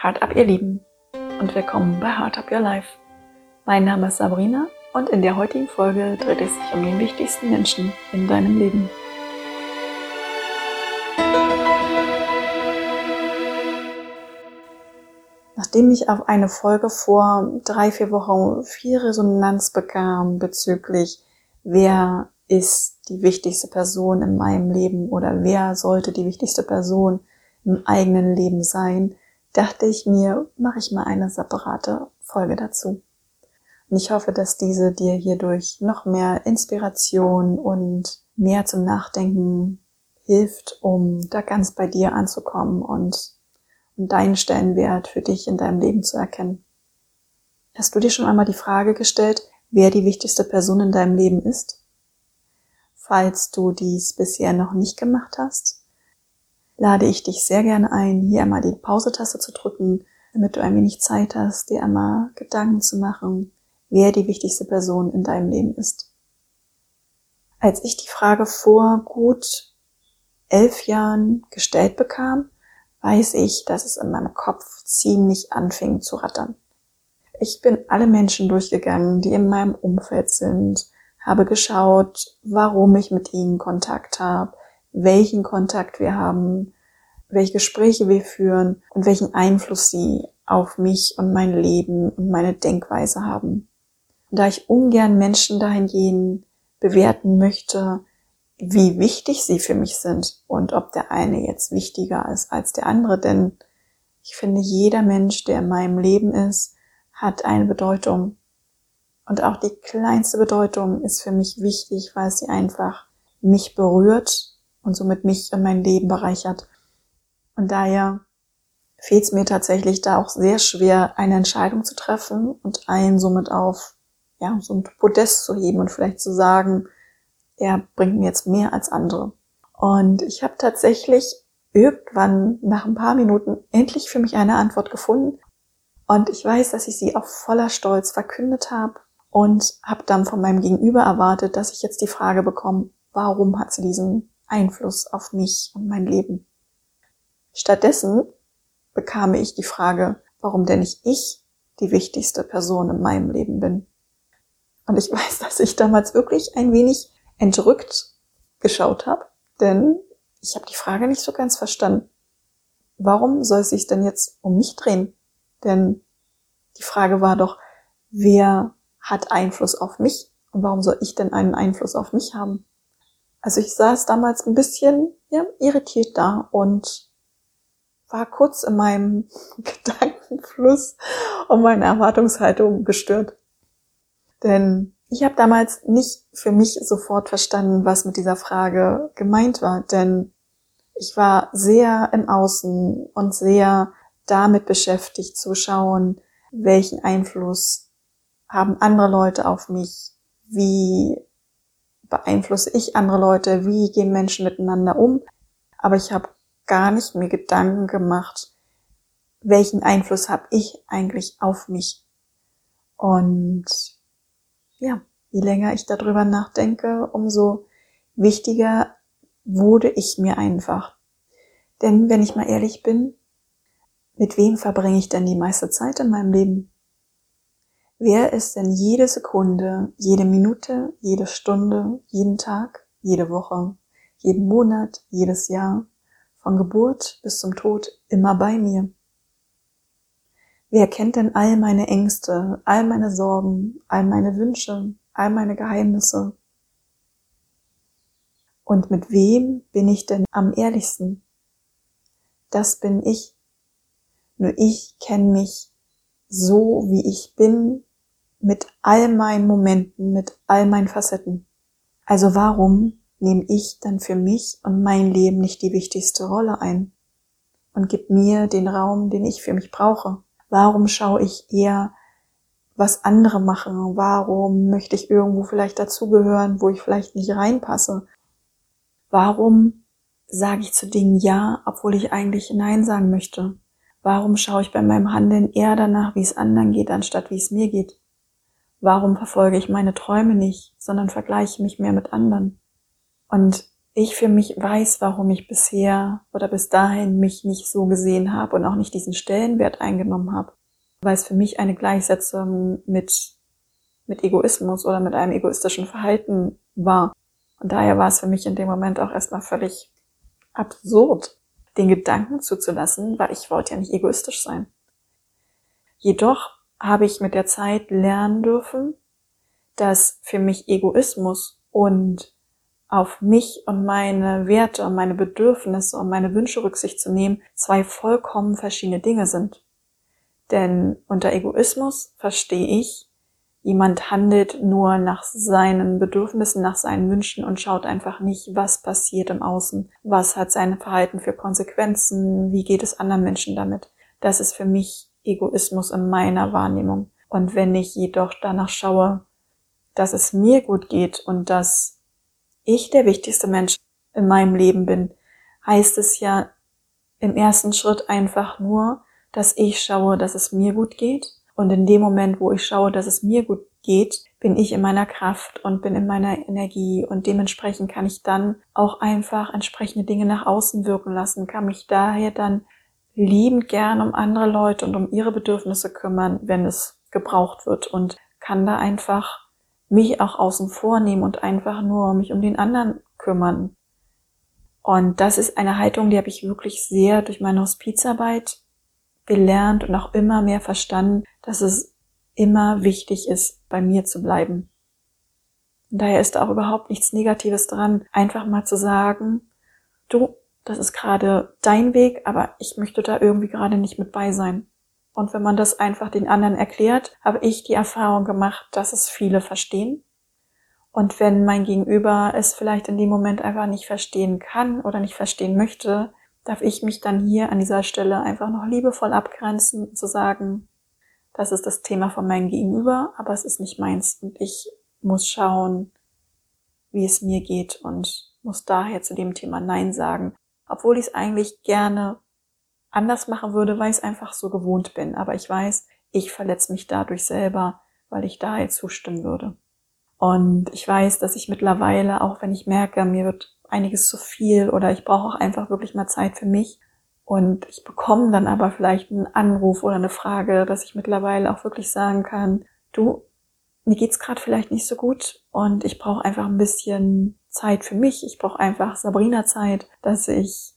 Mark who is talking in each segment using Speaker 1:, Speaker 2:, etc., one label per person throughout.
Speaker 1: Heart Up, ihr Lieben, und willkommen bei Heart Up Your Life. Mein Name ist Sabrina und in der heutigen Folge dreht es sich um den wichtigsten Menschen in deinem Leben. Nachdem ich auf eine Folge vor drei, vier Wochen viel Resonanz bekam bezüglich, wer ist die wichtigste Person in meinem Leben oder wer sollte die wichtigste Person im eigenen Leben sein, dachte ich mir, mache ich mal eine separate Folge dazu. Und ich hoffe, dass diese dir hierdurch noch mehr Inspiration und mehr zum Nachdenken hilft, um da ganz bei dir anzukommen und, deinen Stellenwert für dich in deinem Leben zu erkennen. Hast du dir schon einmal die Frage gestellt, wer die wichtigste Person in deinem Leben ist? Falls du dies bisher noch nicht gemacht hast, lade ich dich sehr gerne ein, hier einmal die Pause-Taste zu drücken, damit du ein wenig Zeit hast, dir einmal Gedanken zu machen, wer die wichtigste Person in deinem Leben ist. Als ich die Frage vor gut elf Jahren gestellt bekam, weiß ich, dass es in meinem Kopf ziemlich anfing zu rattern. Ich bin alle Menschen durchgegangen, die in meinem Umfeld sind, habe geschaut, warum ich mit ihnen Kontakt habe, welchen Kontakt wir haben, welche Gespräche wir führen und welchen Einfluss sie auf mich und mein Leben und meine Denkweise haben. Und da ich ungern Menschen dahingehend bewerten möchte, wie wichtig sie für mich sind und ob der eine jetzt wichtiger ist als der andere, denn ich finde, jeder Mensch, der in meinem Leben ist, hat eine Bedeutung. Und auch die kleinste Bedeutung ist für mich wichtig, weil sie einfach mich berührt und somit mich und mein Leben bereichert. Und daher fehlt es mir tatsächlich da auch sehr schwer, eine Entscheidung zu treffen und einen somit auf ja, so ein Podest zu heben und vielleicht zu sagen, er bringt mir jetzt mehr als andere. Und ich habe tatsächlich irgendwann nach ein paar Minuten endlich für mich eine Antwort gefunden. Und ich weiß, dass ich sie auch voller Stolz verkündet habe und habe dann von meinem Gegenüber erwartet, dass ich jetzt die Frage bekomme, warum hat sie diesen Einfluss auf mich und mein Leben. Stattdessen bekam ich die Frage, warum denn nicht ich die wichtigste Person in meinem Leben bin. Und ich weiß, dass ich damals wirklich ein wenig entrückt geschaut habe, denn ich habe die Frage nicht so ganz verstanden. Warum soll es sich denn jetzt um mich drehen? Denn die Frage war doch, wer hat Einfluss auf mich und warum soll ich denn einen Einfluss auf mich haben? Also ich saß damals ein bisschen ja, irritiert da und war kurz in meinem Gedankenfluss und meine Erwartungshaltung gestört. Denn ich habe damals nicht für mich sofort verstanden, was mit dieser Frage gemeint war. Denn ich war sehr im Außen und sehr damit beschäftigt zu schauen, welchen Einfluss haben andere Leute auf mich, wie beeinflusse ich andere Leute, wie gehen Menschen miteinander um. Aber ich habe gar nicht mir Gedanken gemacht, welchen Einfluss habe ich eigentlich auf mich. Und ja, je länger ich darüber nachdenke, umso wichtiger wurde ich mir einfach. Denn wenn ich mal ehrlich bin, mit wem verbringe ich denn die meiste Zeit in meinem Leben? Wer ist denn jede Sekunde, jede Minute, jede Stunde, jeden Tag, jede Woche, jeden Monat, jedes Jahr, von Geburt bis zum Tod immer bei mir? Wer kennt denn all meine Ängste, all meine Sorgen, all meine Wünsche, all meine Geheimnisse? Und mit wem bin ich denn am ehrlichsten? Das bin ich. Nur ich kenne mich so, wie ich bin, mit all meinen Momenten, mit all meinen Facetten. Also warum nehme ich dann für mich und mein Leben nicht die wichtigste Rolle ein und gib mir den Raum, den ich für mich brauche? Warum schaue ich eher, was andere machen? Warum möchte ich irgendwo vielleicht dazugehören, wo ich vielleicht nicht reinpasse? Warum sage ich zu Dingen Ja, obwohl ich eigentlich Nein sagen möchte? Warum schaue ich bei meinem Handeln eher danach, wie es anderen geht, anstatt wie es mir geht? Warum verfolge ich meine Träume nicht, sondern vergleiche mich mehr mit anderen? Und ich für mich weiß, warum ich bisher oder bis dahin mich nicht so gesehen habe und auch nicht diesen Stellenwert eingenommen habe, weil es für mich eine Gleichsetzung mit, mit Egoismus oder mit einem egoistischen Verhalten war. Und daher war es für mich in dem Moment auch erstmal völlig absurd, den Gedanken zuzulassen, weil ich wollte ja nicht egoistisch sein. Jedoch habe ich mit der Zeit lernen dürfen, dass für mich Egoismus und auf mich und meine Werte und meine Bedürfnisse und meine Wünsche Rücksicht zu nehmen, zwei vollkommen verschiedene Dinge sind. Denn unter Egoismus verstehe ich, jemand handelt nur nach seinen Bedürfnissen, nach seinen Wünschen und schaut einfach nicht, was passiert im Außen, was hat sein Verhalten für Konsequenzen, wie geht es anderen Menschen damit. Das ist für mich Egoismus in meiner Wahrnehmung. Und wenn ich jedoch danach schaue, dass es mir gut geht und dass ich der wichtigste Mensch in meinem Leben bin, heißt es ja im ersten Schritt einfach nur, dass ich schaue, dass es mir gut geht. Und in dem Moment, wo ich schaue, dass es mir gut geht, bin ich in meiner Kraft und bin in meiner Energie und dementsprechend kann ich dann auch einfach entsprechende Dinge nach außen wirken lassen, kann mich daher dann liebend gern um andere Leute und um ihre Bedürfnisse kümmern, wenn es gebraucht wird und kann da einfach mich auch außen vor nehmen und einfach nur mich um den anderen kümmern. Und das ist eine Haltung, die habe ich wirklich sehr durch meine Hospizarbeit gelernt und auch immer mehr verstanden, dass es immer wichtig ist, bei mir zu bleiben. Und daher ist auch überhaupt nichts Negatives dran, einfach mal zu sagen, du, das ist gerade dein Weg, aber ich möchte da irgendwie gerade nicht mit bei sein. Und wenn man das einfach den anderen erklärt, habe ich die Erfahrung gemacht, dass es viele verstehen. Und wenn mein Gegenüber es vielleicht in dem Moment einfach nicht verstehen kann oder nicht verstehen möchte, darf ich mich dann hier an dieser Stelle einfach noch liebevoll abgrenzen und zu sagen, das ist das Thema von meinem Gegenüber, aber es ist nicht meins und ich muss schauen, wie es mir geht und muss daher zu dem Thema Nein sagen, obwohl ich es eigentlich gerne anders machen würde, weil ich es einfach so gewohnt bin. Aber ich weiß, ich verletze mich dadurch selber, weil ich da jetzt zustimmen würde. Und ich weiß, dass ich mittlerweile, auch wenn ich merke, mir wird einiges zu viel oder ich brauche auch einfach wirklich mal Zeit für mich und ich bekomme dann aber vielleicht einen Anruf oder eine Frage, dass ich mittlerweile auch wirklich sagen kann, du, mir geht's gerade vielleicht nicht so gut und ich brauche einfach ein bisschen Zeit für mich. Ich brauche einfach Sabrina Zeit, dass ich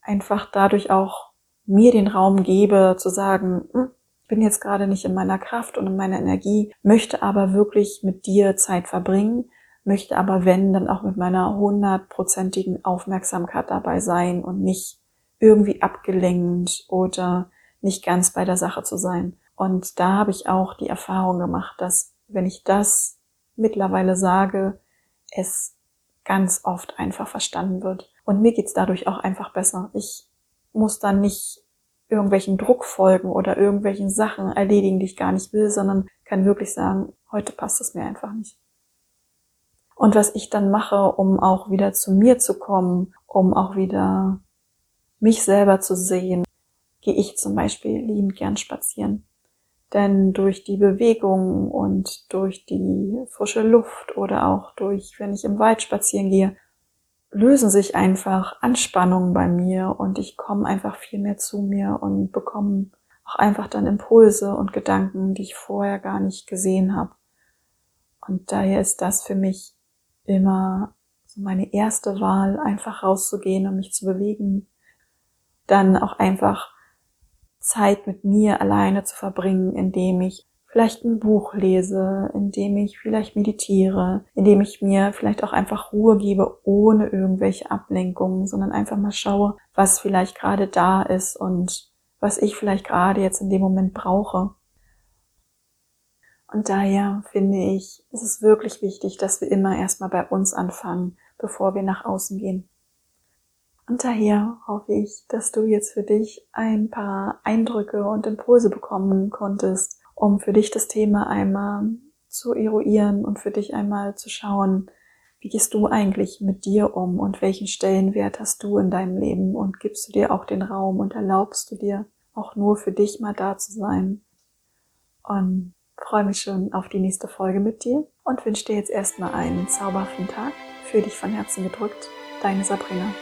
Speaker 1: einfach dadurch auch mir den Raum gebe, zu sagen, hm, ich bin jetzt gerade nicht in meiner Kraft und in meiner Energie, möchte aber wirklich mit dir Zeit verbringen, möchte aber wenn, dann auch mit meiner hundertprozentigen Aufmerksamkeit dabei sein und nicht irgendwie abgelenkt oder nicht ganz bei der Sache zu sein. Und da habe ich auch die Erfahrung gemacht, dass wenn ich das mittlerweile sage, es ganz oft einfach verstanden wird. Und mir geht's dadurch auch einfach besser. Ich muss dann nicht irgendwelchen Druck folgen oder irgendwelchen Sachen erledigen, die ich gar nicht will, sondern kann wirklich sagen, heute passt es mir einfach nicht. Und was ich dann mache, um auch wieder zu mir zu kommen, um auch wieder mich selber zu sehen, gehe ich zum Beispiel liebend gern spazieren. Denn durch die Bewegung und durch die frische Luft oder auch durch, wenn ich im Wald spazieren gehe, lösen sich einfach Anspannungen bei mir und ich komme einfach viel mehr zu mir und bekomme auch einfach dann Impulse und Gedanken, die ich vorher gar nicht gesehen habe. Und daher ist das für mich immer so meine erste Wahl, einfach rauszugehen und mich zu bewegen. Dann auch einfach Zeit mit mir alleine zu verbringen, indem ich vielleicht ein Buch lese, indem ich vielleicht meditiere, indem ich mir vielleicht auch einfach Ruhe gebe, ohne irgendwelche Ablenkungen, sondern einfach mal schaue, was vielleicht gerade da ist und was ich vielleicht gerade jetzt in dem Moment brauche. Und daher finde ich, es ist wirklich wichtig, dass wir immer erstmal bei uns anfangen, bevor wir nach außen gehen. Und daher hoffe ich, dass du jetzt für dich ein paar Eindrücke und Impulse bekommen konntest, um für dich das Thema einmal zu eruieren und für dich einmal zu schauen, wie gehst du eigentlich mit dir um und welchen Stellenwert hast du in deinem Leben und gibst du dir auch den Raum und erlaubst du dir auch nur für dich mal da zu sein. Und freue mich schon auf die nächste Folge mit dir und wünsche dir jetzt erstmal einen zauberhaften Tag. Für dich von Herzen gedrückt, deine Sabrina.